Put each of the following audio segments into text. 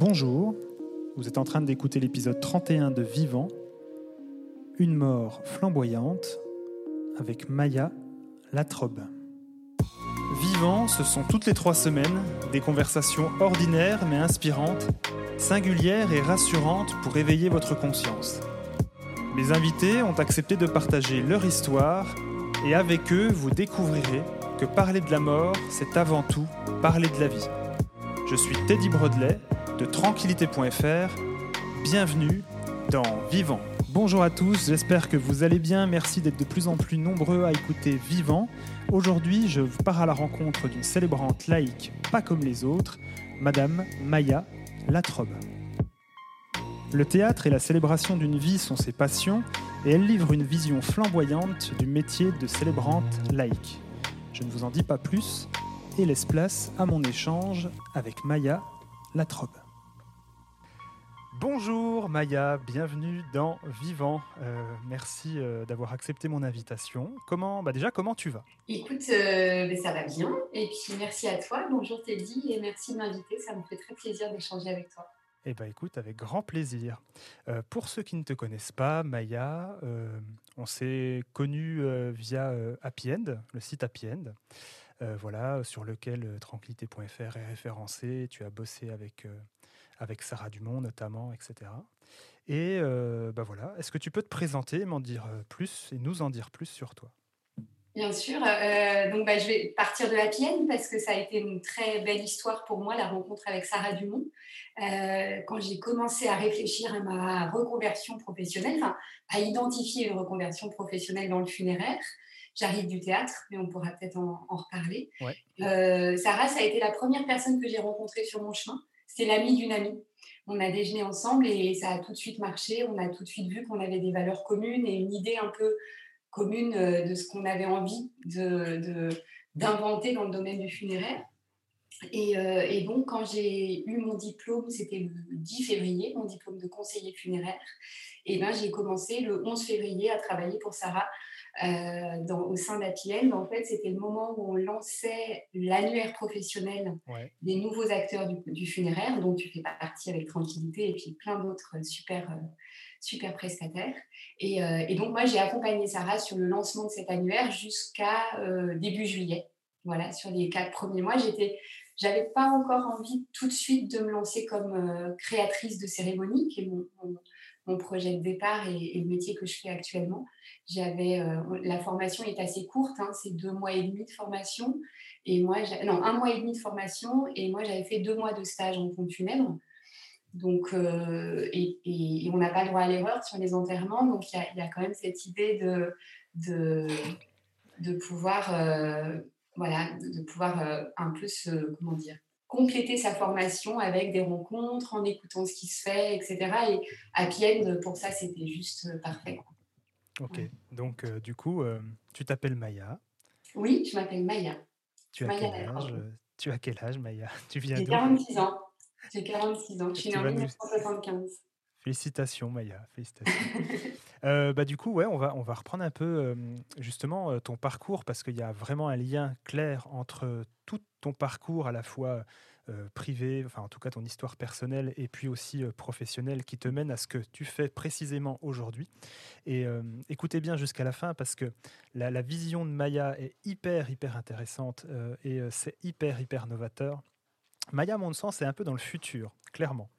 Bonjour, vous êtes en train d'écouter l'épisode 31 de Vivant, une mort flamboyante avec Maya Latrobe. Vivant, ce sont toutes les trois semaines des conversations ordinaires mais inspirantes, singulières et rassurantes pour éveiller votre conscience. Mes invités ont accepté de partager leur histoire et avec eux, vous découvrirez que parler de la mort, c'est avant tout parler de la vie. Je suis Teddy Brodelet de tranquillité.fr. Bienvenue dans Vivant. Bonjour à tous, j'espère que vous allez bien. Merci d'être de plus en plus nombreux à écouter Vivant. Aujourd'hui, je vous pars à la rencontre d'une célébrante laïque pas comme les autres, Madame Maya Latrobe. Le théâtre et la célébration d'une vie sont ses passions et elle livre une vision flamboyante du métier de célébrante laïque. Je ne vous en dis pas plus et laisse place à mon échange avec Maya Latrobe. Bonjour Maya, bienvenue dans Vivant. Euh, merci euh, d'avoir accepté mon invitation. Comment, bah déjà, comment tu vas? Écoute, euh, ben, ça va bien. Et puis merci à toi. Bonjour Teddy et merci de m'inviter. Ça me fait très plaisir d'échanger avec toi. Eh bien écoute, avec grand plaisir. pour ceux qui ne te connaissent pas, Maya, on s'est connus via Happy End, le site Happy End. voilà, sur lequel tranquillité.fr est référencé. Tu as bossé avec avec Sarah Dumont notamment, etc. Et euh, bah voilà, est-ce que tu peux te présenter, m'en dire euh, plus et nous en dire plus sur toi? Bien sûr. Euh, donc, bah, je vais partir de la tienne parce que ça a été une très belle histoire pour moi, la rencontre avec Sarah Dumont. quand j'ai commencé à réfléchir à ma reconversion professionnelle, enfin, à identifier une reconversion professionnelle dans le funéraire, j'arrive du théâtre, mais on pourra peut-être en, en, reparler. Sarah, ça a été la première personne que j'ai rencontrée sur mon chemin. C'est l'ami d'une amie. On a déjeuné ensemble et ça a tout de suite marché. On a tout de suite vu qu'on avait des valeurs communes et une idée un peu commune euh, de ce qu'on avait envie d'inventer de, dans le domaine du funéraire. Et, euh, donc, quand j'ai eu mon diplôme, c'était le 10 février, mon diplôme de conseiller funéraire, et ben, j'ai commencé le 11 février à travailler pour Sarah dans, au sein d'Apiel. En fait, c'était le moment où on lançait l'annuaire professionnel des nouveaux acteurs du, funéraire, dont tu fais partie avec Tranquillité et puis plein d'autres super, euh, super prestataires. Et, euh, et, donc, moi, j'ai accompagné Sarah sur le lancement de cet annuaire jusqu'à début juillet. Voilà, sur les quatre premiers mois, j'étais j'avais pas encore envie tout de suite de me lancer comme créatrice de cérémonie, qui est mon, mon projet de départ et, le métier que je fais actuellement. J'avais euh, la formation est assez courte, hein, c'est deux mois et demi de formation et moi non un mois et demi de formation et moi j'avais fait deux mois de stage en pompe funèbre. Donc euh, et, on n'a pas droit à l'erreur sur les enterrements, donc il y, a, quand même cette idée de de, de pouvoir euh, voilà de, pouvoir un peu se comment dire compléter sa formation avec des rencontres, en écoutant ce qui se fait, etc. Et Happy End, pour ça, c'était juste euh, parfait. Ok, donc euh, du coup, euh, tu t'appelles Maya. Oui, je m'appelle Maya. Tu as, quel âge, tu as quel âge, Maya? Tu viens J'ai 46 ans. J'ai 46 ans. Je suis née en 1975. Félicitations, Maya. Félicitations. bah, du coup, ouais, on va, on va reprendre un peu justement ton parcours parce qu'il y a vraiment un lien clair entre tout ton parcours à la fois privé, enfin en tout cas ton histoire personnelle et puis aussi professionnelle qui te mène à ce que tu fais précisément aujourd'hui. Et écoutez bien jusqu'à la fin parce que la, vision de Maya est hyper, hyper intéressante et c'est hyper, hyper novateur. Maya, à mon sens, c'est un peu dans le futur, clairement.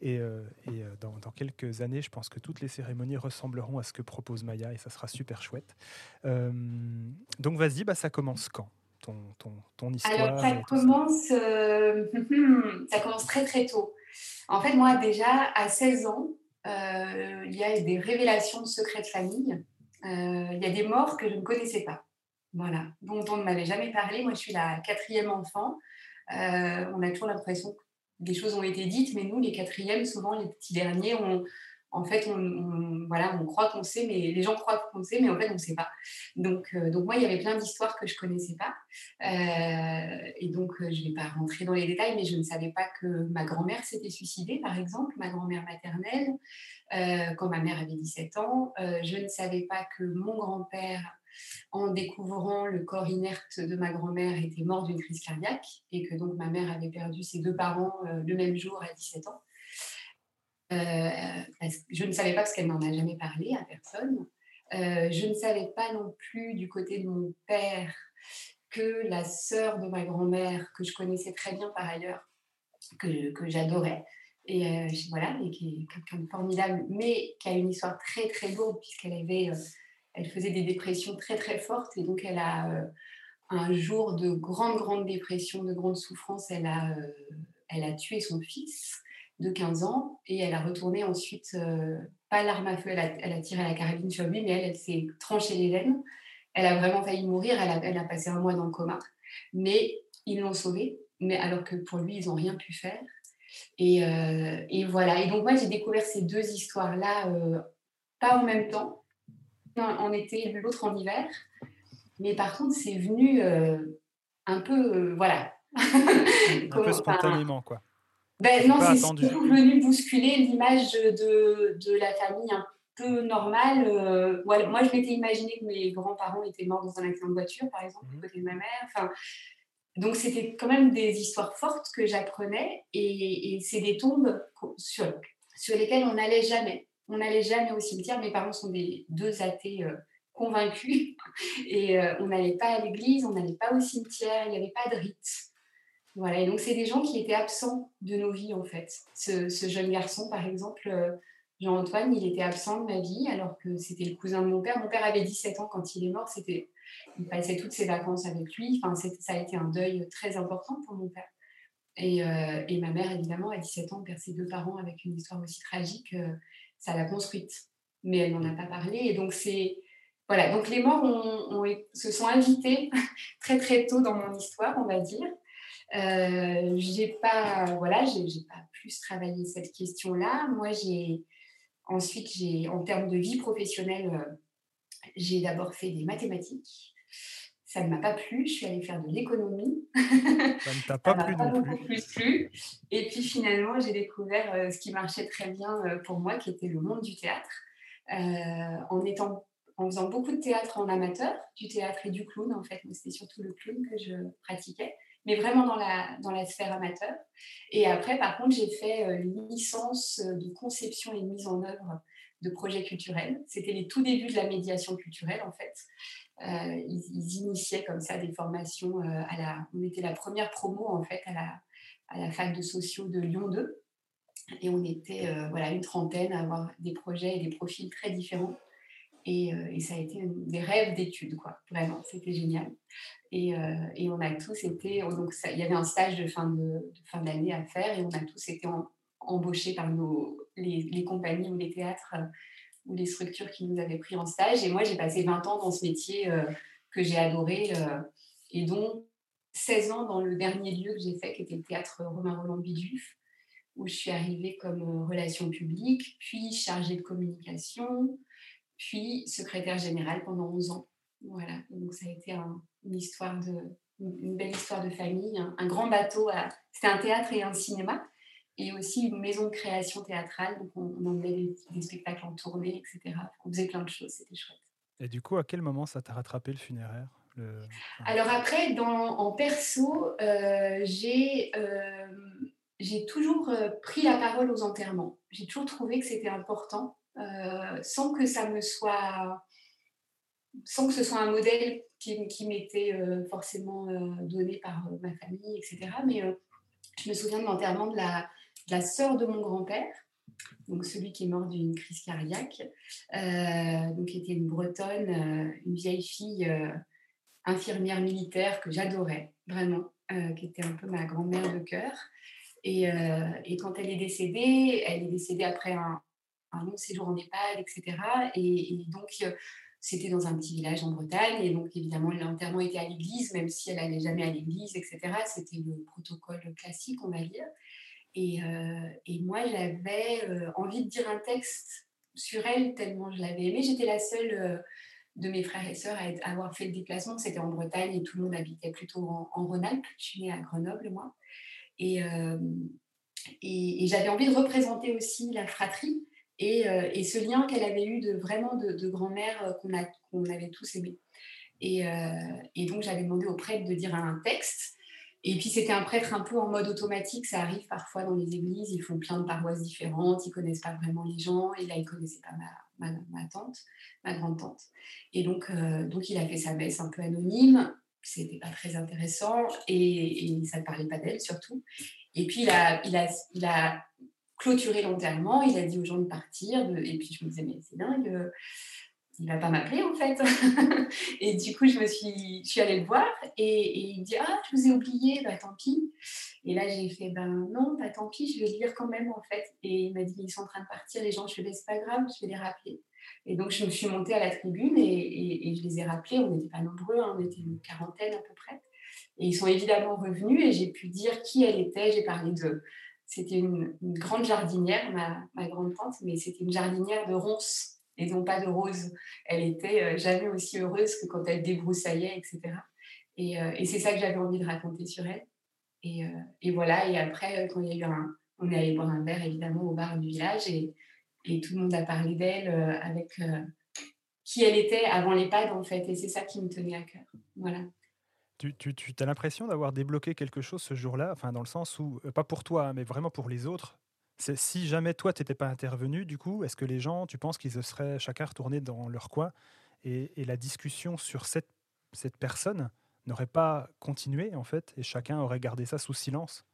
Et, et dans, dans, quelques années, je pense que toutes les cérémonies ressembleront à ce que propose Maya et ça sera super chouette. donc vas-y, bah, ça commence quand ton, ton, ton histoire Alors, ça commence, euh, ça commence très très tôt. En fait, moi, déjà, à 16 ans, euh, il y a des révélations de secrets de famille. Euh, il y a des morts que je ne connaissais pas, voilà, dont on ne m'avait jamais parlé. Moi, je suis la quatrième enfant. on a toujours l'impression que des choses ont été dites, mais nous, les quatrièmes, souvent, les petits derniers, on, en fait, on, voilà, on croit qu'on sait, mais les gens croient qu'on sait, mais en fait, on ne sait pas. Donc, euh, donc moi, il y avait plein d'histoires que je ne connaissais pas. Euh, et donc, euh, je ne vais pas rentrer dans les détails, mais je ne savais pas que ma grand-mère s'était suicidée, par exemple, ma grand-mère maternelle, quand ma mère avait 17 ans. je ne savais pas que mon grand-père en découvrant le corps inerte de ma grand-mère était mort d'une crise cardiaque et que donc ma mère avait perdu ses deux parents le même jour à 17 ans. je ne savais pas parce qu'elle n'en a jamais parlé à personne. je ne savais pas non plus du côté de mon père que la sœur de ma grand-mère, que je connaissais très bien par ailleurs, que, que j'adorais, et euh, voilà, et qui est quelqu'un de formidable, mais qui a une histoire très très lourde puisqu'elle avait, euh, elle faisait des dépressions très très fortes et donc elle a euh, un jour de grande grande dépression, de grande souffrance, elle a, elle a tué son fils de 15 ans et elle a retourné ensuite, pas l'arme à feu, elle a, tiré la carabine sur lui, mais elle, s'est tranchée les veines. Elle a vraiment failli mourir, elle a, elle a passé un mois dans le coma, mais ils l'ont sauvée, mais alors que pour lui, ils n'ont rien pu faire. Euh, et, voilà. Et donc, moi, j'ai découvert ces deux histoires-là, euh, pas en même temps, en été, l'autre en hiver. Mais par contre, c'est venu euh, un peu, voilà. un peu spontanément, quoi. Ben, non, c'est venu bousculer l'image de, de, la famille un peu normale. voilà. Moi, je m'étais imaginé que mes grands-parents étaient morts dans un accident de voiture, par exemple, du mmh côté de ma mère. Enfin, donc, c'était quand même des histoires fortes que j'apprenais et, c'est des tombes sur, sur lesquelles on n'allait jamais. On n'allait jamais au cimetière. Mes parents sont des deux athées euh, convaincus et euh, on n'allait pas à l'église, on n'allait pas au cimetière, il n'y avait pas de rite. Voilà, et donc c'est des gens qui étaient absents de nos vies en fait. Ce, jeune garçon, par exemple, euh, Jean-Antoine, il était absent de ma vie alors que c'était le cousin de mon père. Mon père avait 17 ans quand il est mort, c'était il passait toutes ses vacances avec lui. Enfin, ça a été un deuil très important pour mon père. Et, ma mère, évidemment, à 17 ans, perd ses deux parents avec une histoire aussi tragique, ça l'a construite. Mais elle n'en a pas parlé. Et donc, c'est. Voilà, donc les morts ont, se sont invités très très tôt dans mon histoire, on va dire. Euh, j'ai pas, voilà, j'ai pas plus travaillé cette question-là. Moi, j'ai ensuite, j'ai en termes de vie professionnelle, euh, j'ai d'abord fait des mathématiques. Ça ne m'a pas plu. Je suis allée faire de l'économie. Ça ne t'a pas, plu non plus. plus Et puis finalement, j'ai découvert euh, ce qui marchait très bien euh, pour moi, qui était le monde du théâtre. Euh, en étant en faisant beaucoup de théâtre en amateur, du théâtre et du clown en fait. C'était surtout le clown que je pratiquais, mais vraiment dans la, dans la sphère amateur. Et après, par contre, j'ai fait une licence de conception et de mise en œuvre de projets culturels. C'était les tout débuts de la médiation culturelle, en fait. Euh, ils, initiaient comme ça des formations. Euh, on était la première promo, en fait, à la, fac de sociaux de Lyon 2. Et on était euh, voilà, une trentaine à avoir des projets et des profils très différents. Et, ça a été des rêves d'études, quoi. Vraiment, c'était génial. Et, on a tous été. Donc, il y avait un stage de fin d'année de, fin à faire et on a tous été embauchés par nos, les, compagnies ou les théâtres ou les structures qui nous avaient pris en stage. Et moi, j'ai passé 20 ans dans ce métier euh, que j'ai adoré euh, et dont 16 ans dans le dernier lieu que j'ai fait, qui était le théâtre Romain Roland Bidulf, où je suis arrivée comme relation publique, puis chargée de communication, puis secrétaire générale pendant 11 ans. Voilà, donc ça a été une histoire de, une belle histoire de famille, un, grand bateau. C'était un théâtre et un cinéma et aussi une maison de création théâtrale. Donc, on, on emmenait des, spectacles en tournée, etc. On faisait plein de choses, c'était chouette. Et du coup, à quel moment ça t'a rattrapé le funéraire Alors après, dans, en perso, euh, j'ai euh, j'ai toujours euh, pris la parole aux enterrements. J'ai toujours trouvé que c'était important, sans que ça me soit, sans que ce soit un modèle qui, qui m'était forcément donné par ma famille, etc. Mais je me souviens de l'enterrement de la, la sœur de mon grand-père, donc celui qui est mort d'une crise cardiaque, euh, donc était une bretonne, euh, une vieille fille euh, infirmière militaire que j'adorais vraiment, qui était un peu ma grand-mère de cœur. Et, quand elle est décédée, elle est décédée après un, long séjour en EHPAD, etc. Et, donc c'était dans un petit village en Bretagne, et donc évidemment l'enterrement était à l'église, même si elle n'allait jamais à l'église, etc. C'était le protocole classique, on va dire. Euh, et, moi, j'avais euh, envie de dire un texte sur elle tellement je l'avais aimée. J'étais la seule euh, de mes frères et sœurs à, avoir fait le déplacement. C'était en Bretagne et tout le monde habitait plutôt en, Rhône-Alpes. Je suis née à Grenoble, moi. Et, j'avais envie de représenter aussi la fratrie et, ce lien qu'elle avait eu de vraiment de, grand-mère qu'on avait tous aimé. Et donc j'avais demandé au prêtre de dire un texte. Et puis c'était un prêtre un peu en mode automatique, ça arrive parfois dans les églises, ils font plein de paroisses différentes, ils connaissent pas vraiment les gens, et là ils connaissaient pas ma, ma, tante, ma grande tante. Et donc, donc il a fait sa messe un peu anonyme, c'était pas très intéressant. Et, ça ne parlait pas d'elle surtout. Et puis il a, il a, il clôturé l'enterrement, il a dit aux gens de partir, et puis je me disais, mais c'est dingue, euh, il va pas m'appeler en fait. et du coup, je me suis, je suis allée le voir et, il me dit, ah, je vous ai oublié, bah tant pis. Et là, j'ai fait, ben non, pas tant pis, je vais le lire quand même en fait. Et il m'a dit, ils sont en train de partir, les gens, je vais, c'est pas grave, je vais les rappeler. Et donc, je me suis montée à la tribune et, je les ai rappelés. On n'était pas nombreux, hein, on était une quarantaine à peu près. Et ils sont évidemment revenus et j'ai pu dire qui elle était. J'ai parlé de. C'était une, grande jardinière, ma, ma grande-tante, mais c'était une jardinière de ronces et non pas de roses. Elle était euh, jamais aussi heureuse que quand elle débroussaillait, etc. Et, euh, et c'est ça que j'avais envie de raconter sur elle. Et, euh, voilà, et après, quand il y a eu un. On est allé boire un verre, évidemment, au bar du village. Et, tout le monde a parlé d'elle avec qui elle était avant l'EHPAD en fait et c'est ça qui me tenait à cœur. Voilà. Tu, tu, as l'impression d'avoir débloqué quelque chose ce jour-là, enfin dans le sens où, pas pour toi, hein, mais vraiment pour les autres. Si jamais toi, tu n'étais pas intervenu, du coup, est-ce que les gens, tu penses qu'ils se seraient chacun retourné dans leur coin et, et la discussion sur cette, cette personne n'aurait pas continué, en fait, et chacun aurait gardé ça sous silence?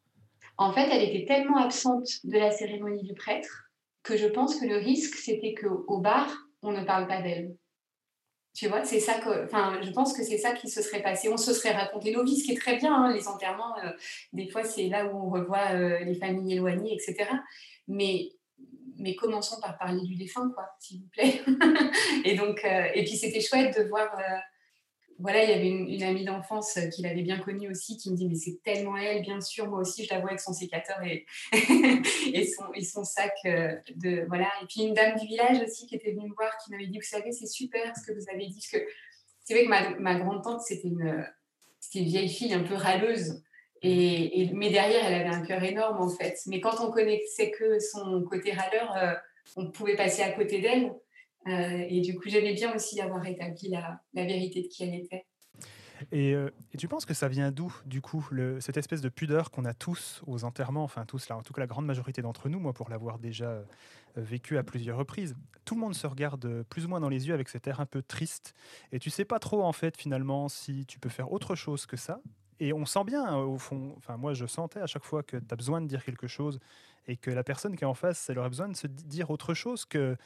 En fait, elle était tellement absente de la cérémonie du prêtre que je pense que le risque, c'était qu'au bar, on ne parle pas d'elle. Tu vois, c'est ça que, enfin, je pense que c'est ça qui se serait passé. On se serait raconté nos vies, ce qui est très bien. Hein, les enterrements, euh, des fois, c'est là où on revoit euh, les familles éloignées, etc. Mais, mais commençons par parler du défunt, quoi, s'il vous plaît. et donc, euh, et puis c'était chouette de voir voilà, il y avait une, amie d'enfance euh, qu'il avait bien connue aussi qui me dit Mais c'est tellement elle, bien sûr, moi aussi, je la vois avec son sécateur et, et, son, et son sac euh, de. Voilà. Et puis une dame du village aussi qui était venue me voir qui m'avait dit Vous savez, c'est super ce que vous avez dit. Parce que c'est vrai que ma, ma grande-tante, c'était une, une vieille fille un peu râleuse. Et, mais derrière, elle avait un cœur énorme en fait. Mais quand on connaissait que son côté râleur, euh, on pouvait passer à côté d'elle. Euh, et du coup, j'aimais bien aussi avoir établi la, vérité de qui elle était. Euh, et, tu penses que ça vient d'où, du coup, cette espèce de pudeur qu'on a tous aux enterrements, enfin tous, là, en tout cas la grande majorité d'entre nous, moi pour l'avoir déjà euh, vécu à plusieurs reprises, tout le monde se regarde plus ou moins dans les yeux avec cet air un peu triste, et tu sais pas trop en fait finalement si tu peux faire autre chose que ça. Et on sent bien au fond, enfin moi je sentais à chaque fois que tu as besoin de dire quelque chose et que la personne qui est en face, elle aurait besoin de se dire autre chose que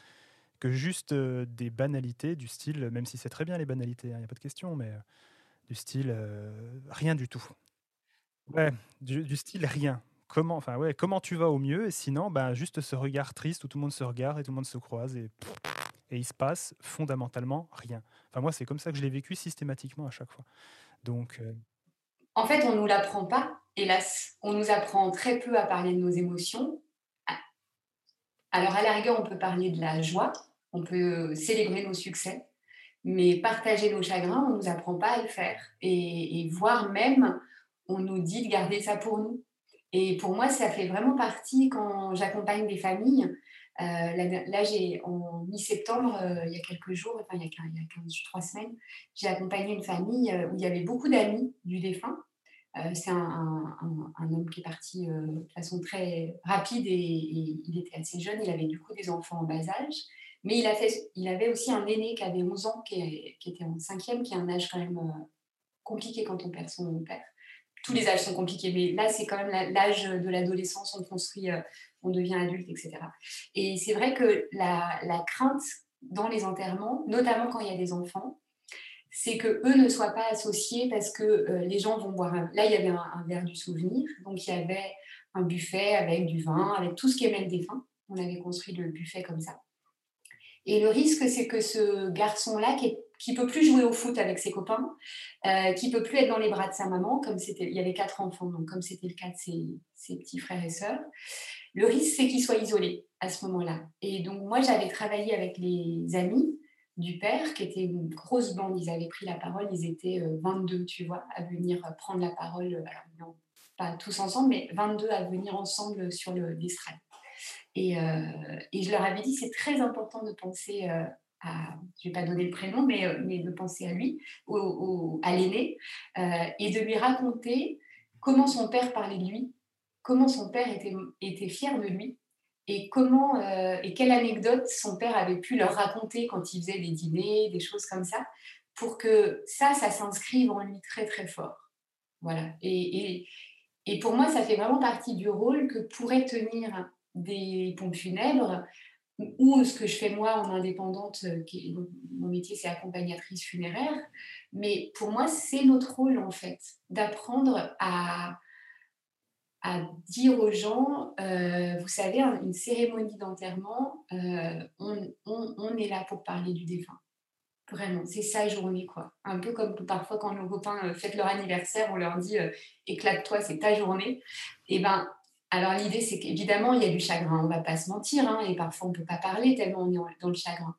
que juste des banalités du style, même si c'est très bien les banalités, il hein, n'y a pas de question, mais du style rien du tout. Ouais, du, style rien. Comment, enfin ouais, comment tu vas au mieux et sinon, ben juste ce regard triste où tout le monde se regarde et tout le monde se croise et et il se passe fondamentalement rien. Enfin moi c'est comme ça que je l'ai vécu systématiquement à chaque fois. Donc en fait on nous l'apprend pas, hélas. On nous apprend très peu à parler de nos émotions. Alors à la rigueur on peut parler de la joie, on peut célébrer nos succès, mais partager nos chagrins, on ne nous apprend pas à le faire. Et, voire même, on nous dit de garder ça pour nous. Et pour moi, ça fait vraiment partie quand j'accompagne des familles. Euh, là, j'ai en mi-septembre, euh, il y a quelques jours, enfin il y a, il y a 15, 3 semaines, j'ai accompagné une famille euh, où il y avait beaucoup d'amis du défunt. c'est un, homme qui est parti de façon très rapide et, il était assez jeune. Il avait du coup des enfants en bas âge. Mais il, a avait aussi un aîné qui avait 11 ans, qui, était en cinquième, qui est un âge quand même euh, compliqué quand on perd son père. Tous les âges sont compliqués, mais là, c'est quand même l'âge de l'adolescence, on construit, euh, on devient adulte, etc. Et c'est vrai que la, crainte dans les enterrements, notamment quand il y a des enfants, c'est que eux ne soient pas associés parce que euh, les gens vont boire. Là, il y avait un, un, verre du souvenir, donc il y avait un buffet avec du vin, avec tout ce qui aimait le défunt. On avait construit le buffet comme ça. Et le risque, c'est que ce garçon-là, qui, ne peut plus jouer au foot avec ses copains, euh, qui peut plus être dans les bras de sa maman, comme c'était, il y avait quatre enfants, donc comme c'était le cas de ses, petits frères et sœurs, le risque, c'est qu'il soit isolé à ce moment-là. Et donc, moi, j'avais travaillé avec les amis du père, qui était une grosse bande. Ils avaient pris la parole, ils étaient 22, euh, tu vois, à venir prendre la parole. Alors, non, pas tous ensemble, mais 22 à venir ensemble sur le. Et, et je leur avais dit, c'est très important de penser à, je ne vais pas donner le prénom, mais, mais de penser à lui, au, à l'aîné, et de lui raconter comment son père parlait de lui, comment son père était, était fier de lui, et comment et quelle anecdote son père avait pu leur raconter quand il faisait des dîners, des choses comme ça, pour que ça, ça s'inscrive en lui très très fort. Voilà. Et, et, pour moi, ça fait vraiment partie du rôle que pourrait tenir des pompes funèbres ou ce que je fais moi en indépendante, euh, qui mon métier c'est accompagnatrice funéraire, mais pour moi c'est notre rôle en fait d'apprendre à, à dire aux gens, euh, vous savez, une cérémonie d'enterrement, euh, on, on, est là pour parler du défunt. Vraiment, c'est sa journée, quoi. Un peu comme parfois quand nos copains fêtent leur anniversaire, on leur dit éclate-toi, c'est ta journée. Et eh ben, alors l'idée, c'est qu'évidemment, il y a du chagrin, on ne va pas se mentir, hein, et parfois on ne peut pas parler tellement on est dans le chagrin.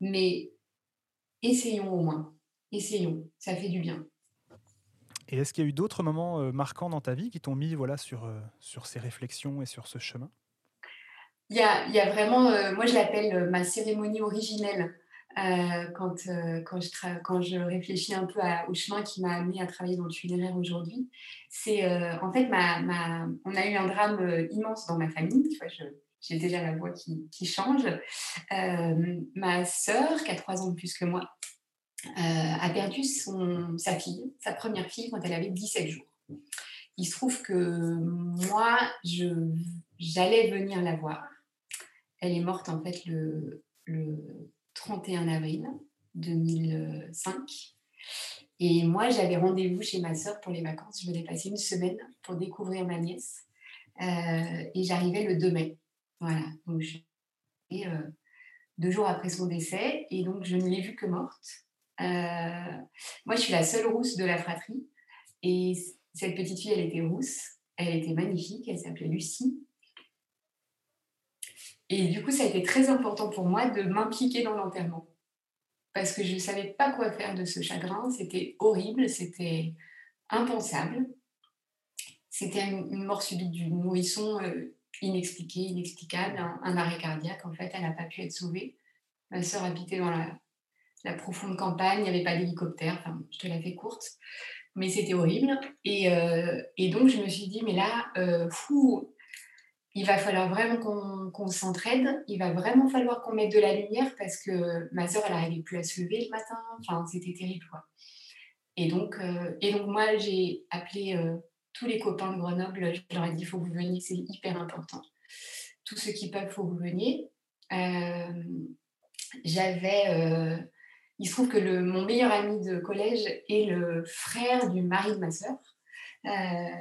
Mais essayons au moins, essayons, ça fait du bien. Et est-ce qu'il y a eu d'autres moments euh, marquants dans ta vie qui t'ont mis voilà, sur, euh, sur ces réflexions et sur ce chemin? Il y, a, il y a, vraiment, euh, moi je l'appelle ma cérémonie originelle. Euh, quand, euh, quand, je quand je réfléchis un peu au chemin qui m'a amené à travailler dans le funéraire aujourd'hui, c'est euh, en fait, ma, ma, on a eu un drame immense dans ma famille. Tu vois, j'ai déjà la voix qui, qui change. ma sœur, qui a trois ans de plus que moi, a perdu son, sa fille, sa première fille, quand elle avait 17 jours. Il se trouve que moi, j'allais venir la voir. Elle est morte en fait le, le 31 avril 2005. Et moi, j'avais rendez-vous chez ma soeur pour les vacances. Je venais passer une semaine pour découvrir ma nièce. Euh, et j'arrivais le 2 mai. Voilà. Donc, et, euh, deux jours après son décès. Et donc, je ne l'ai vue que morte. Euh, moi, je suis la seule rousse de la fratrie. Et cette petite fille, elle était rousse. Elle était magnifique. Elle s'appelait Lucie. Et du coup, ça a été très important pour moi de m'impliquer dans l'enterrement. Parce que je ne savais pas quoi faire de ce chagrin. C'était horrible, c'était impensable. C'était une, mort subite du nourrisson euh, inexpliquée, inexplicable, un, arrêt cardiaque. En fait, elle n'a pas pu être sauvée. Ma sœur habitait dans la, profonde campagne, il n'y avait pas d'hélicoptère. Enfin, je te la fais courte. Mais c'était horrible. Et, euh, et, donc, je me suis dit, mais là, euh, fou, il va falloir vraiment qu'on s'entraide, il va vraiment falloir qu'on mette de la lumière parce que ma soeur, elle n'arrivait plus à se lever le matin, enfin, c'était terrible. Et, donc, euh, et donc, moi, j'ai appelé euh, tous les copains de Grenoble, je leur ai dit, il faut que vous veniez, c'est hyper important. Tous ceux qui peuvent, il faut que vous veniez. Euh, j'avais... il se trouve que mon meilleur ami de collège est le frère du mari de ma soeur.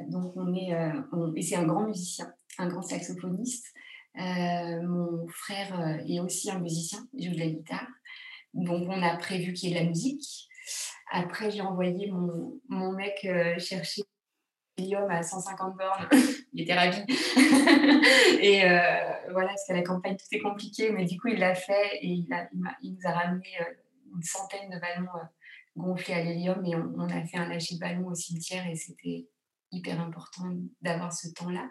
donc, on est... et c'est un grand musicien un grand saxophoniste. Euh, mon frère euh, est aussi un musicien, il joue de la guitare. Donc, on a prévu qu'il y ait de la musique. Après, j'ai envoyé mon, mon mec euh, chercher l'hélium à 150 bornes. il était ravi. et voilà, parce qu'à la campagne, tout est compliqué, mais du coup, il l'a fait et il, a, il, nous a ramené une centaine de ballons gonflés à l'hélium et on, on, a fait un lâcher de ballons au cimetière et c'était hyper important d'avoir ce temps-là.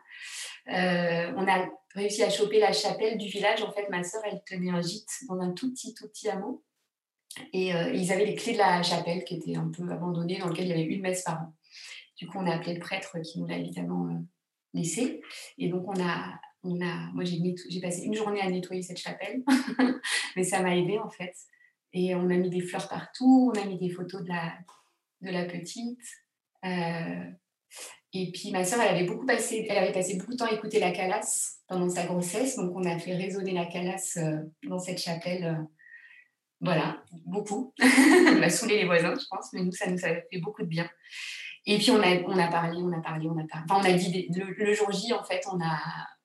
Euh, on a réussi à choper la chapelle du village. En fait, ma sœur, elle tenait un gîte dans un tout petit, tout petit hameau. Et euh, ils avaient les clés de la chapelle qui était un peu abandonnée, dans lequel il y avait une messe par an. Du coup, on a appelé le prêtre qui nous l'a évidemment euh, laissé. Et donc, on a, on a, moi, j'ai passé une journée à nettoyer cette chapelle, mais ça m'a aidé en fait. Et on a mis des fleurs partout, on a mis des photos de la, de la petite. Et puis ma soeur, elle avait beaucoup passé, elle avait passé beaucoup de temps à écouter la calasse pendant sa grossesse, donc on a fait résonner la calasse euh, dans cette chapelle. Euh, voilà, beaucoup. on a saoulé les voisins, je pense, mais nous, ça nous a fait beaucoup de bien. Et puis on a, on a parlé, on a parlé, on a parlé. Enfin, on a dit le, jour J, en fait, on a,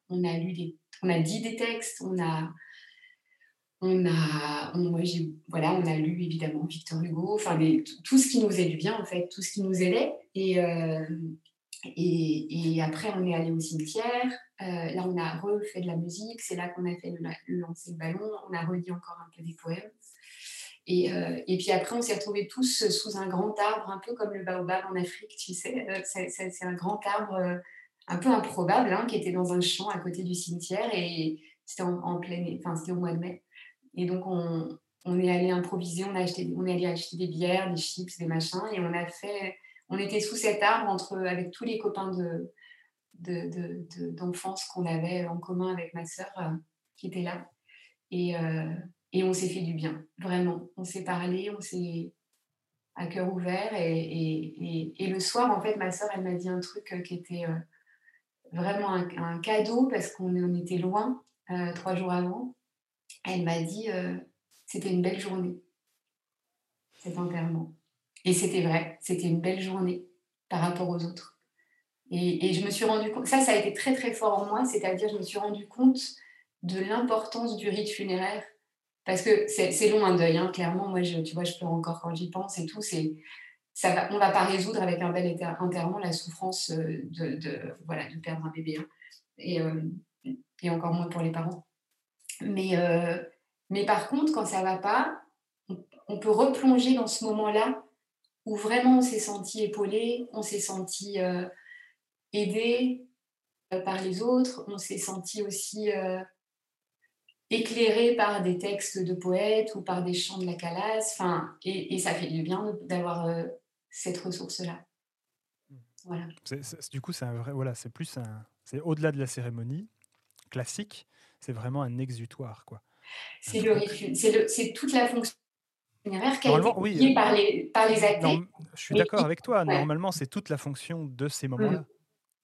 on a lu des, on a dit des textes, on a, on a, moi, voilà, on a lu évidemment Victor Hugo, enfin tout ce qui nous aidait bien en fait, tout ce qui nous aidait. Et, euh, et, après, on est allé au cimetière. Euh, là, on a refait de la musique. C'est là qu'on a fait le, lancer de ballon. On a redit encore un peu des poèmes. Et, euh, et puis après, on s'est retrouvés tous sous un grand arbre, un peu comme le baobab en Afrique, tu sais. Euh, c'est un grand arbre un peu improbable, hein, qui était dans un champ à côté du cimetière et c'était en, plein, enfin c'était au mois de mai. Et donc on, on est allé improviser, on, a acheté, on est allé acheter des bières, des chips, des machins et on a fait, on était sous cet arbre entre, avec tous les copains de, d'enfance qu'on avait en commun avec ma sœur euh, qui était là. Et, euh, et on s'est fait du bien, vraiment. On s'est parlé, on s'est à cœur ouvert. Et, et, le soir, en fait, ma sœur, elle m'a dit un truc euh, qui était vraiment un, cadeau parce qu'on était loin trois jours avant. Elle m'a dit c'était une belle journée, cet enterrement. Et c'était vrai, c'était une belle journée par rapport aux autres. Et, je me suis rendu compte, ça, ça a été très très fort en moi, c'est-à-dire je me suis rendu compte de l'importance du rite funéraire. Parce que c'est long un deuil, hein, clairement. Moi, je, tu vois, je pleure encore quand j'y pense et tout. C'est, ça va, on ne va pas résoudre avec un bel enterrement la souffrance euh, de, de, voilà, de perdre un bébé. Hein. Et, euh, et, encore moins pour les parents. Mais, euh, mais par contre, quand ça ne va pas, on, peut replonger dans ce moment-là où vraiment on s'est senti épaulé, on s'est senti aidé euh, par les autres, on s'est senti aussi euh, éclairé par des textes de poètes ou par des chants de la calasse, enfin, et, ça fait du bien d'avoir euh, cette ressource-là. Voilà. du coup, c'est vrai, voilà, c'est plus un, c'est au-delà de la cérémonie classique, c'est vraiment un exutoire, quoi. C'est le, c'est toute la fonction funéraire qui a été oui, par les, par les athées. je suis d'accord avec toi. Normalement, c'est toute la fonction de ces moments-là.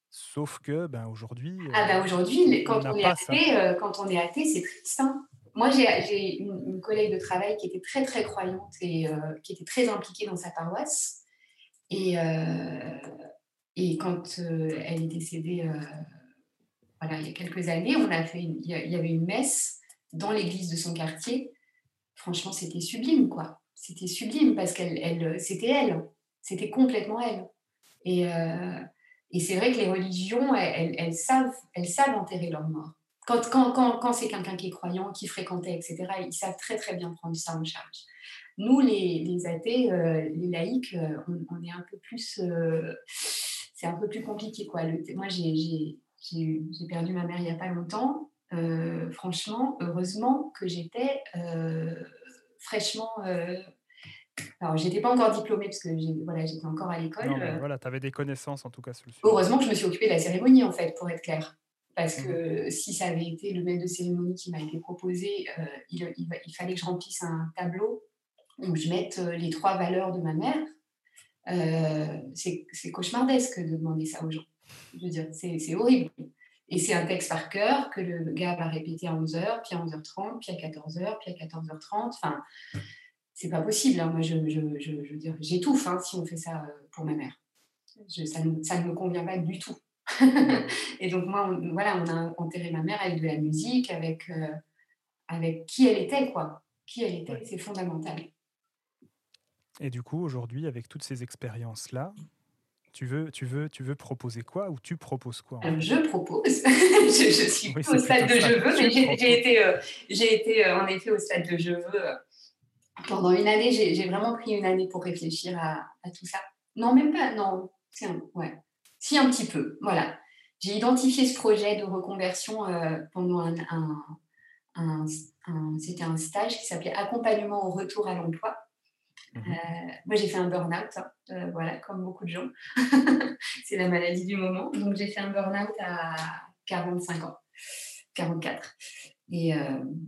Sauf que ben, aujourd'hui. Ah ben aujourd'hui, quand, on, est athée, euh, quand on est athée, c'est triste. Hein. Moi, j'ai une, collègue de travail qui était très, très croyante et euh, qui était très impliquée dans sa paroisse. Et, et quand elle est décédée, voilà, il y a quelques années, on a fait il, y avait une messe dans l'église de son quartier. Franchement, c'était sublime, quoi. C'était sublime parce qu'elle, elle, c'était elle. C'était complètement elle. Et, et c'est vrai que les religions, elles, savent, elles savent enterrer leur mort. Quand, quand, quand, quand c'est quelqu'un qui est croyant, qui fréquentait, etc., ils savent très très bien prendre ça en charge. Nous, les, les athées, euh, les laïcs, euh, on, est un peu plus... Euh, c'est un peu plus compliqué. Quoi. moi, j'ai perdu ma mère il n'y a pas longtemps. Franchement, heureusement que j'étais fraîchement alors, j'étais pas encore diplômée parce que voilà, j'étais encore à l'école. Euh. voilà, tu avais des connaissances en tout cas sur le sujet. Heureusement que je me suis occupée de la cérémonie, en fait, pour être claire. Parce que mmh. si ça avait été le maître de cérémonie qui m'a été proposé, euh, il, il, fallait que je remplisse un tableau où je mette euh, les trois valeurs de ma mère. c'est cauchemardesque de demander ça aux gens. Je veux dire, c'est horrible. Et c'est un texte par cœur que le gars va répéter à 11h, puis à 11h30, puis à 14h, puis à 14h30. Enfin, c'est pas possible. Hein. Moi, je, je, je, je veux dire, j'étouffe hein, si on fait ça euh, pour ma mère. ça, ne, ça, ne, me convient pas du tout. et donc, moi, on, voilà, on a enterré ma mère avec de la musique, avec, euh, avec qui elle était, quoi. Qui elle était, c'est fondamental. Et du coup, aujourd'hui, avec toutes ces expériences-là, tu veux, tu, veux, tu veux proposer quoi ou tu proposes quoi Je propose. je, suis au stade de je veux, mais j'ai été, euh, j'ai été en effet au stade de je veux pendant une année, j'ai vraiment pris une année pour réfléchir à, tout ça. Non, même pas, non. Un, ouais. Si, un petit peu, voilà. J'ai identifié ce projet de reconversion euh, pendant un, un, c'était un stage qui s'appelait Accompagnement au retour à l'emploi. Mmh euh, moi, j'ai fait un burn-out, hein, euh, voilà, comme beaucoup de gens. c'est la maladie du moment. Donc, j'ai fait un burn-out à 45 ans, 44. Et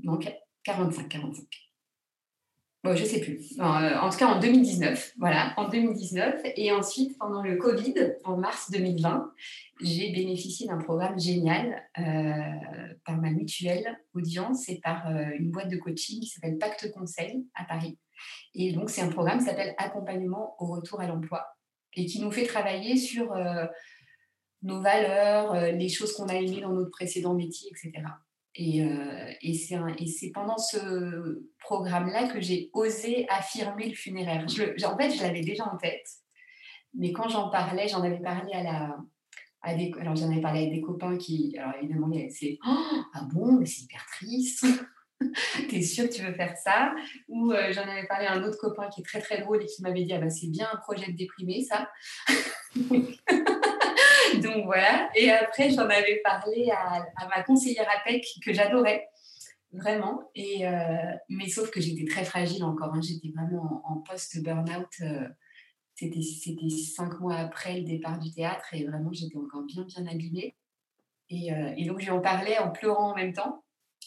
non, 45, 45 je ne sais plus. Euh, en, tout cas, en 2019. Voilà, en 2019. Et ensuite, pendant le Covid, en mars 2020, j'ai bénéficié d'un programme génial euh, par ma mutuelle audience et par euh, une boîte de coaching qui s'appelle Pacte Conseil à Paris. Et donc, c'est un programme qui s'appelle Accompagnement au retour à l'emploi et qui nous fait travailler sur nos valeurs, les choses qu'on a aimées dans notre précédent métier, etc. Euh, et, c'est pendant ce programme-là que j'ai osé affirmer le funéraire. en fait, je l'avais déjà en tête, mais quand j'en parlais, j'en avais parlé à la, à des, alors j'en avais parlé avec des copains qui, alors évidemment, c'est oh, ah bon, mais c'est hyper triste. T'es sûr que tu veux faire ça? Ou euh, j'en avais parlé à un autre copain qui est très très drôle et qui m'avait dit ah bah c'est bien un projet de déprimé ça. Donc voilà. Et après, j'en avais parlé à, ma conseillère APEC que j'adorais vraiment. Et, mais sauf que j'étais très fragile encore. Hein. J'étais vraiment en, post-burnout. c'était, c'était cinq mois après le départ du théâtre et vraiment, j'étais encore bien, bien abîmée. Et, et donc, je lui en parlais en pleurant en même temps.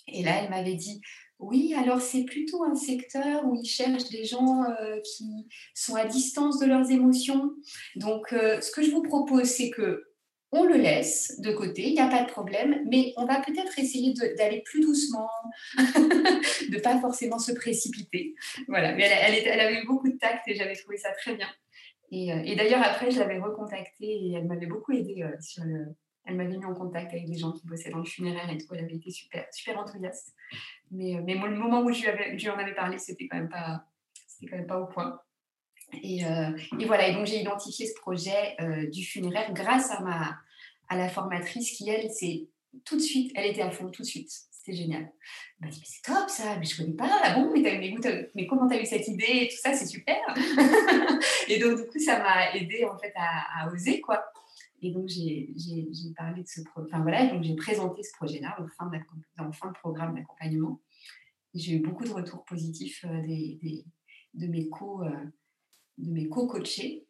Et là, elle m'avait dit oui, alors c'est plutôt un secteur où ils cherchent des gens euh, qui sont à distance de leurs émotions. Donc, euh, ce que je vous propose, c'est que on le laisse de côté, il n'y a pas de problème, mais on va peut-être essayer d'aller plus doucement, de pas forcément se précipiter. Voilà, mais elle, avait eu beaucoup de tact et j'avais trouvé ça très bien. Et, euh, et d'ailleurs, après, je l'avais recontactée et elle m'avait beaucoup aidée sur le, elle m'avait mis en contact avec des gens qui bossaient dans le funéraire et tout. Elle avait été super, super enthousiaste. Mais, euh, mais le moment où je lui, en avais parlé, c'était quand même pas, quand même pas au point. Et, euh, et voilà. Et donc j'ai identifié ce projet euh, du funéraire grâce à ma, à la formatrice qui elle, c'est tout de suite, elle était à fond tout de suite. C'était génial. Elle m'a dit, mais c'est top ça, mais je connais pas. Ah bon, mais, mais, mais comment tu as eu cette idée et tout ça, c'est super. et donc, du coup, ça m'a aidé en fait à, à oser, quoi. Et donc, j'ai parlé de ce projet. Enfin, voilà, donc j'ai présenté ce projet-là en, fin de, fin de programme d'accompagnement. J'ai eu beaucoup de retours positifs euh, des, de mes co, euh, de mes co-coachés.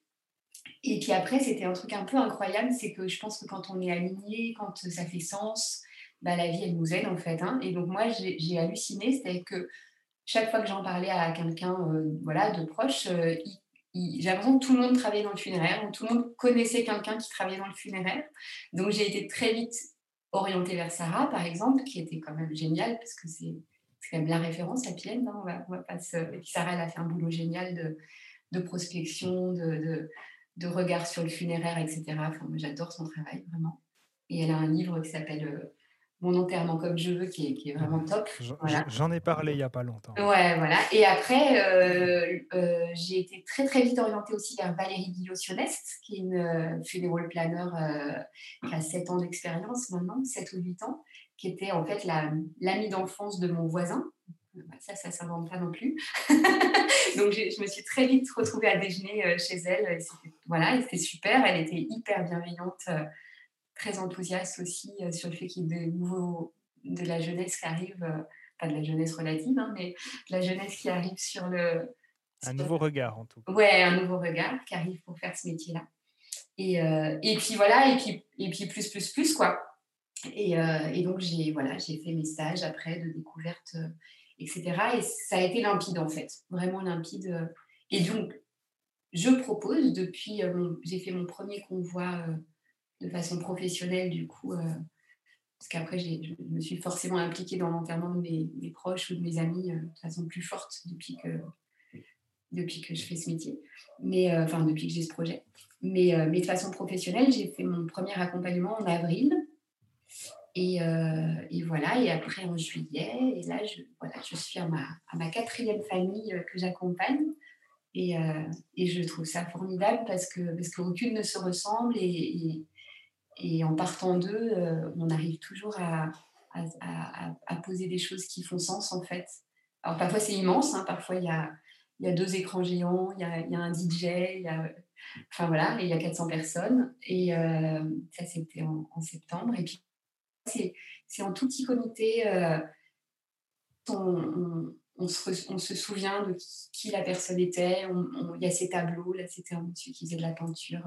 Et puis après, c'était un truc un peu incroyable, c'est que je pense que quand on est aligné, quand ça fait sens, bah, la vie, elle nous aide en fait. Hein. Et donc moi, j'ai halluciné, c'est-à-dire que chaque fois que j'en parlais à quelqu'un euh, voilà, de proche, il j'ai l'impression que tout le monde travaillait dans le funéraire, tout le monde connaissait quelqu'un qui travaillait dans le funéraire. Donc j'ai été très vite orientée vers Sarah, par exemple, qui était quand même géniale, parce que c'est quand même la référence à Pienne. Hein, on va, on va Et Sarah, elle a fait un boulot génial de, de prospection, de, de, regard sur le funéraire, etc. J'adore son travail, vraiment. Et elle a un livre qui s'appelle euh, mon enterrement comme je veux, qui est, qui est vraiment top. J'en ai parlé il n'y a pas longtemps. Ouais, voilà. Et après, euh, euh, j'ai été très, très vite orientée aussi vers Valérie Guillot-Sionest, qui est une euh, funeral planner qui a 7 ans d'expérience maintenant, 7 ou 8 ans, qui était en fait l'amie d'enfance de mon voisin. Bah, ça, ça ne s'invente pas non plus. Donc, je me suis très vite retrouvée à déjeuner chez elle. Et voilà, c'était super. Elle était hyper bienveillante très enthousiaste aussi euh, sur le fait qu'il y ait de nouveaux, de la jeunesse qui arrive, euh, pas de la jeunesse relative, hein, mais de la jeunesse qui arrive sur le... Un nouveau regard en tout cas. Ouais, un nouveau regard qui arrive pour faire ce métier-là. Et, euh, et, puis voilà, et puis, et puis plus, plus, plus, quoi. Et, et donc j'ai voilà, fait mes stages après de découverte, etc. Et ça a été limpide en fait, vraiment limpide. Et donc, je propose depuis, j'ai fait mon premier convoi de façon professionnelle, du coup, euh, parce qu'après, je me suis forcément impliquée dans l'enterrement de mes, proches ou de mes amis euh, de façon plus forte depuis que, depuis que je fais ce métier, mais euh, enfin, depuis que j'ai ce projet. Mais, mais de façon professionnelle, j'ai fait mon premier accompagnement en avril. Et, et, voilà, et après en juillet, et là, je, voilà, je suis à ma, à ma quatrième famille que j'accompagne. Et, et, je trouve ça formidable parce que parce qu'aucune ne se ressemble en partant d'eux, euh, on arrive toujours à, poser des choses qui font sens en fait. Alors parfois c'est immense, hein, parfois il y a, deux écrans géants, il y a, un DJ, y a, enfin voilà, il y a 400 personnes. Et euh, ça c'était en, septembre. Et puis c'est en tout petit comité, euh, on, on, se, on, se, souvient de qui, la personne était. Il y a ces tableaux, là c'était un monsieur qui faisait de la peinture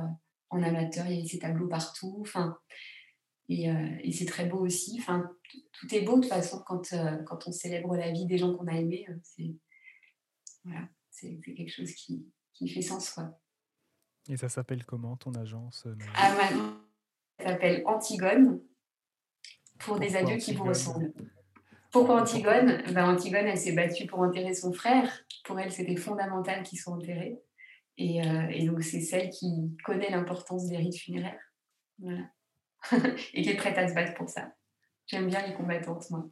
en amateur, il y avait ces tableaux partout. Enfin, et, euh, et c'est très beau aussi. Enfin, tout est beau de toute façon quand, euh, quand on célèbre la vie des gens qu'on a aimés. Euh, c'est voilà, quelque chose qui, qui, fait sens. Quoi. Et ça s'appelle comment ton agence ah, Ça s'appelle Antigone pour des adieux qui vous ressemblent. Pourquoi Antigone? Ben, Antigone, elle s'est battue pour enterrer son frère. Pour elle, c'était fondamental qu'il soit Euh, et, donc, c'est celle qui connaît l'importance des rites funéraires. Voilà. et qui est prête à se battre pour ça. J'aime bien les combattantes, moi.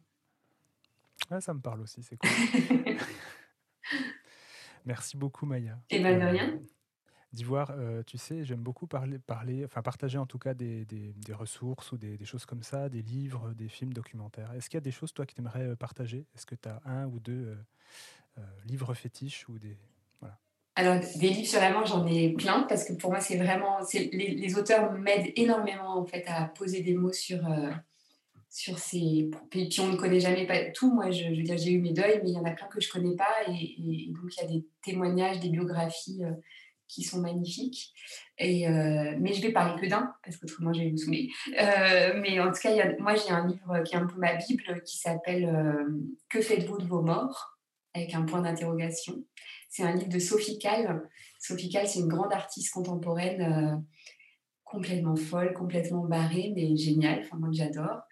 Ouais, ça me parle aussi, c'est cool. Merci beaucoup, Maya. Et bien, de rien. Euh, D'Ivoire, euh, tu sais, j'aime beaucoup parler, parler, enfin partager en tout cas des, des, des ressources ou des, des, choses comme ça, des livres, des films documentaires. Est-ce qu'il y a des choses, toi, que tu aimerais partager? Est-ce que tu as un ou deux livres fétiches ou des, alors, des livres sur la mort, j'en ai plein parce que pour moi, c'est vraiment. Les, auteurs m'aident énormément en fait à poser des mots sur, euh, sur ces. Et puis, on ne connaît jamais tout. Moi, je, veux dire, j'ai eu mes deuils, mais il y en a plein que je ne connais pas. Et, donc, il y a des témoignages, des biographies euh, qui sont magnifiques. Et, euh, mais je vais parler que d'un parce qu'autrement, je vais vous saouler. mais en tout cas, moi, j'ai un livre qui est un peu ma Bible qui s'appelle Que faites-vous de vos morts? Avec un point d'interrogation. C'est un livre de Sophie Kahl. Sophie Kahl, c'est une grande artiste contemporaine euh, complètement folle, complètement barrée, mais géniale, enfin, moi j'adore,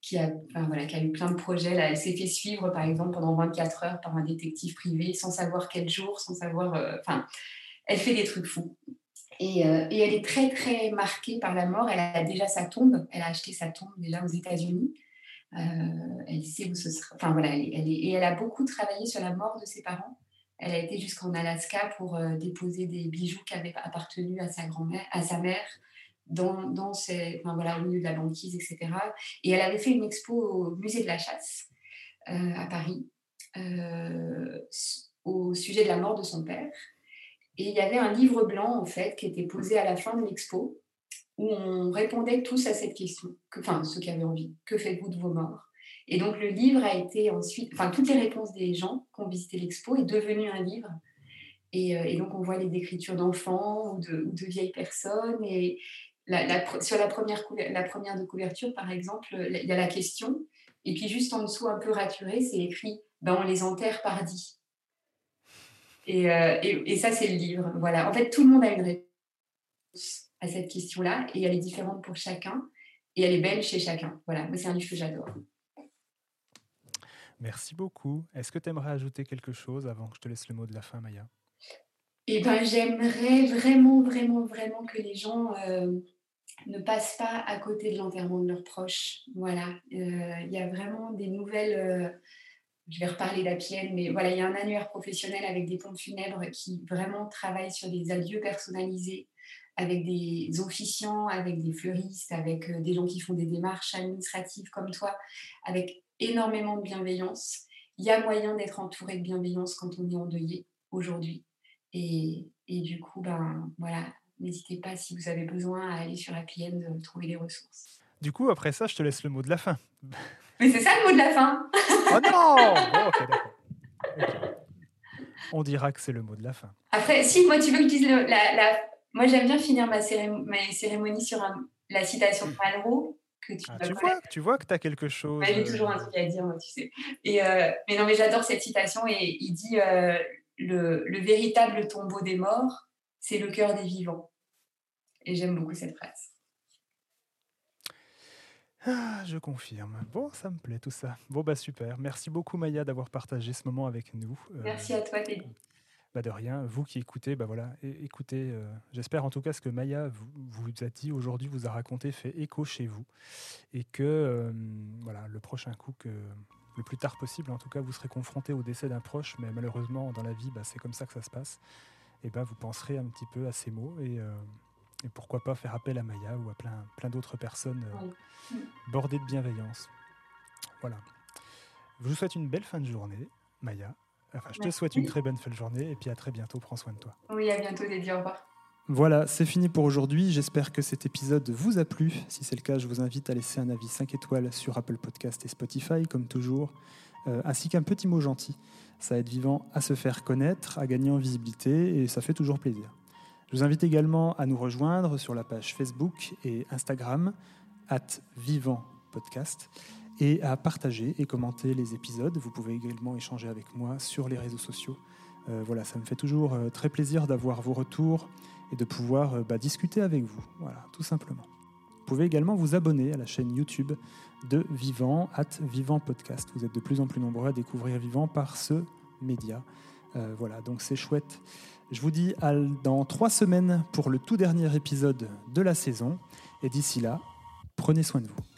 qui a, voilà, qui a eu plein de projets. Elle s'est fait suivre, par exemple, pendant 24 heures par un détective privé, sans savoir quel jour, sans savoir... Euh, enfin, elle fait des trucs fous. Et, euh, et, elle est très, très marquée par la mort. Elle a déjà sa tombe. Elle a acheté sa tombe déjà aux États-Unis. elle sait où ce sera. Enfin, voilà, elle est, et elle a beaucoup travaillé sur la mort de ses parents. Elle a été jusqu'en Alaska pour euh, déposer des bijoux qui avaient appartenu à sa grand-mère, à sa mère, dans, dans enfin, voilà, au milieu de la banquise, etc. Et elle avait fait une expo au musée de la chasse euh, à Paris euh, au sujet de la mort de son père. Et il y avait un livre blanc, en fait, qui était posé à la fin de l'expo, où on répondait tous à cette question, que, enfin, ceux qui avaient envie, que faites-vous de vos morts? Et donc le livre a été ensuite, enfin toutes les réponses des gens qui ont visité l'expo est devenu un livre. Et, euh, donc on voit les écritures d'enfants ou de, vieilles personnes. Et sur la première, de couverture, par exemple, il y a la question. Et puis juste en dessous, un peu raturé, c'est écrit ben, on les enterre par dix. Euh, et, et, ça, c'est le livre. Voilà. En fait, tout le monde a une réponse à cette question-là et elle est différente pour chacun et elle est belle chez chacun. Voilà. Moi, c'est un livre que j'adore. Merci beaucoup. Est-ce que tu aimerais ajouter quelque chose avant que je te laisse le mot de la fin, Maya? Eh ben, j'aimerais vraiment, vraiment, vraiment que les gens euh, ne passent pas à côté de l'enterrement de leurs proches. Voilà. Euh, il y a vraiment des nouvelles. Euh, je vais reparler d'Apienne, mais voilà, il y a un annuaire professionnel avec des pompes funèbres qui vraiment travaillent sur des adieux personnalisés avec des officiants, avec des fleuristes, avec des gens qui font des démarches administratives comme toi, avec énormément de bienveillance. Il y a moyen d'être entouré de bienveillance quand on est endeuillé aujourd'hui. Et, et, du coup, ben, voilà, n'hésitez pas si vous avez besoin à aller sur Happy End, trouver les ressources. Du coup, après ça, je te laisse le mot de la fin. Mais c'est ça le mot de la fin Oh non On dira que c'est le mot de la fin. Après, si moi tu veux que je dise la, la... Moi j'aime bien finir ma, cérémonie sur la citation de Malraux tu, ah, vois, tu vois que tu as quelque chose. J'ai toujours un truc à dire, moi, tu sais. Et, euh, mais non, mais j'adore cette citation et il dit euh, le, le, véritable tombeau des morts, c'est le cœur des vivants. Et j'aime beaucoup cette phrase. Ah, je confirme. Bon, ça me plaît tout ça. Bon, bah super. Merci beaucoup, Maya, d'avoir partagé ce moment avec nous. Merci à toi, Teddy. Bah de rien. Vous qui écoutez, bah voilà, écoutez. Euh, j'espère en tout cas ce que Maya vous, a dit aujourd'hui, vous a raconté, fait écho chez vous, et que euh, voilà, le prochain coup, le plus tard possible, en tout cas, vous serez confronté au décès d'un proche, mais malheureusement dans la vie, bah, c'est comme ça que ça se passe. Et vous penserez un petit peu à ces mots et, euh, et pourquoi pas faire appel à Maya ou à plein, plein d'autres personnes bordées de bienveillance. Voilà. Je vous souhaite une belle fin de journée, Maya je te souhaite une très bonne fin de journée et puis à très bientôt. Prends soin de toi. Oui, à bientôt, Dédie. Au revoir. Voilà, c'est fini pour aujourd'hui. J'espère que cet épisode vous a plu. Si c'est le cas, je vous invite à laisser un avis 5 étoiles sur Apple Podcast et Spotify, comme toujours, euh, ainsi qu'un petit mot gentil. Ça aide Vivant à se faire connaître, à gagner en visibilité et ça fait toujours plaisir. Je vous invite également à nous rejoindre sur la page Facebook et Instagram, at Vivant Podcast et à partager et commenter les épisodes. Vous pouvez également échanger avec moi sur les réseaux sociaux. Euh, voilà, ça me fait toujours euh, très plaisir d'avoir vos retours et de pouvoir euh, bah, discuter avec vous. Voilà, tout simplement. Vous pouvez également vous abonner à la chaîne YouTube de Vivant, at Vivant Podcast. Vous êtes de plus en plus nombreux à découvrir Vivant par ce média. voilà, donc c'est chouette. Je vous dis à dans trois semaines pour le tout dernier épisode de la saison. Et d'ici là, prenez soin de vous.